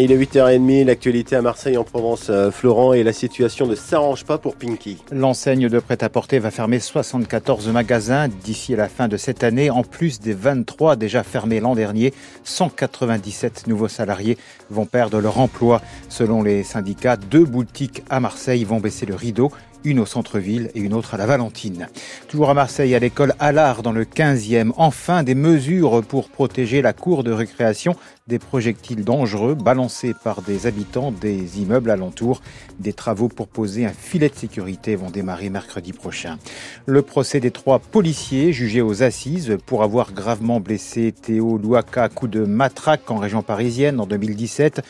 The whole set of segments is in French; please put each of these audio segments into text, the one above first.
Il est 8h30, l'actualité à Marseille en Provence, euh, Florent, et la situation ne s'arrange pas pour Pinky. L'enseigne de prêt-à-porter va fermer 74 magasins d'ici à la fin de cette année, en plus des 23 déjà fermés l'an dernier. 197 nouveaux salariés vont perdre leur emploi. Selon les syndicats, deux boutiques à Marseille vont baisser le rideau une au centre-ville et une autre à la Valentine. Toujours à Marseille, à l'école Allard, dans le 15e, enfin des mesures pour protéger la cour de récréation des projectiles dangereux balancés par des habitants des immeubles alentours. Des travaux pour poser un filet de sécurité vont démarrer mercredi prochain. Le procès des trois policiers jugés aux assises pour avoir gravement blessé Théo Louaka à coup de matraque en région parisienne en 2017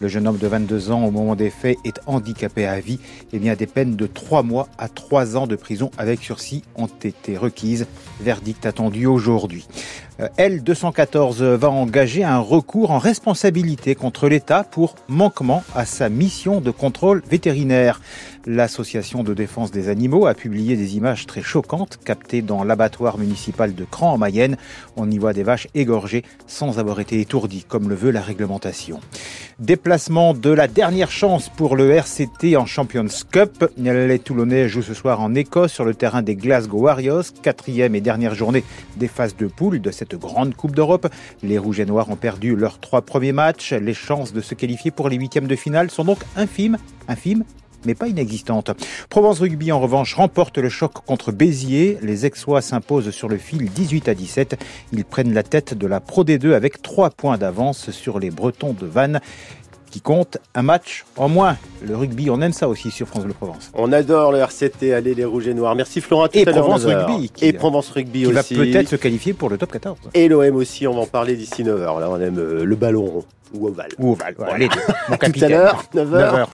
le jeune homme de 22 ans, au moment des faits, est handicapé à vie. Et bien, des peines de 3 mois à 3 ans de prison avec sursis ont été requises. Verdict attendu aujourd'hui. Euh, L214 va engager un recours en responsabilité contre l'État pour manquement à sa mission de contrôle vétérinaire. L'association de défense des animaux a publié des images très choquantes captées dans l'abattoir municipal de Cran en Mayenne. On y voit des vaches égorgées sans avoir été étourdies comme le veut la réglementation. Déplacement de la dernière chance pour le RCT en Champions Cup. Les Toulonnais jouent ce soir en Écosse sur le terrain des Glasgow Warriors, quatrième et dernière journée des phases de poule de cette grande Coupe d'Europe. Les Rouges et Noirs ont perdu leurs trois premiers matchs. Les chances de se qualifier pour les huitièmes de finale sont donc infimes, infimes mais pas inexistante. Provence Rugby, en revanche, remporte le choc contre Béziers. Les Aixois s'imposent sur le fil 18 à 17. Ils prennent la tête de la Pro D2 avec trois points d'avance sur les Bretons de Vannes qui compte un match en moins. Le rugby, on aime ça aussi sur France Bleu Provence. On adore le RCT, allez les Rouges et Noirs. Merci Florent, tout et à Provence Rugby. Qui, et Provence Rugby aussi. Qui va peut-être se qualifier pour le top 14. Et l'OM aussi, on va en parler d'ici 9h. Là, on aime le ballon rond ou ovale. Ou ovale, voilà. allez, mon Tout à l'heure, 9h. 9h.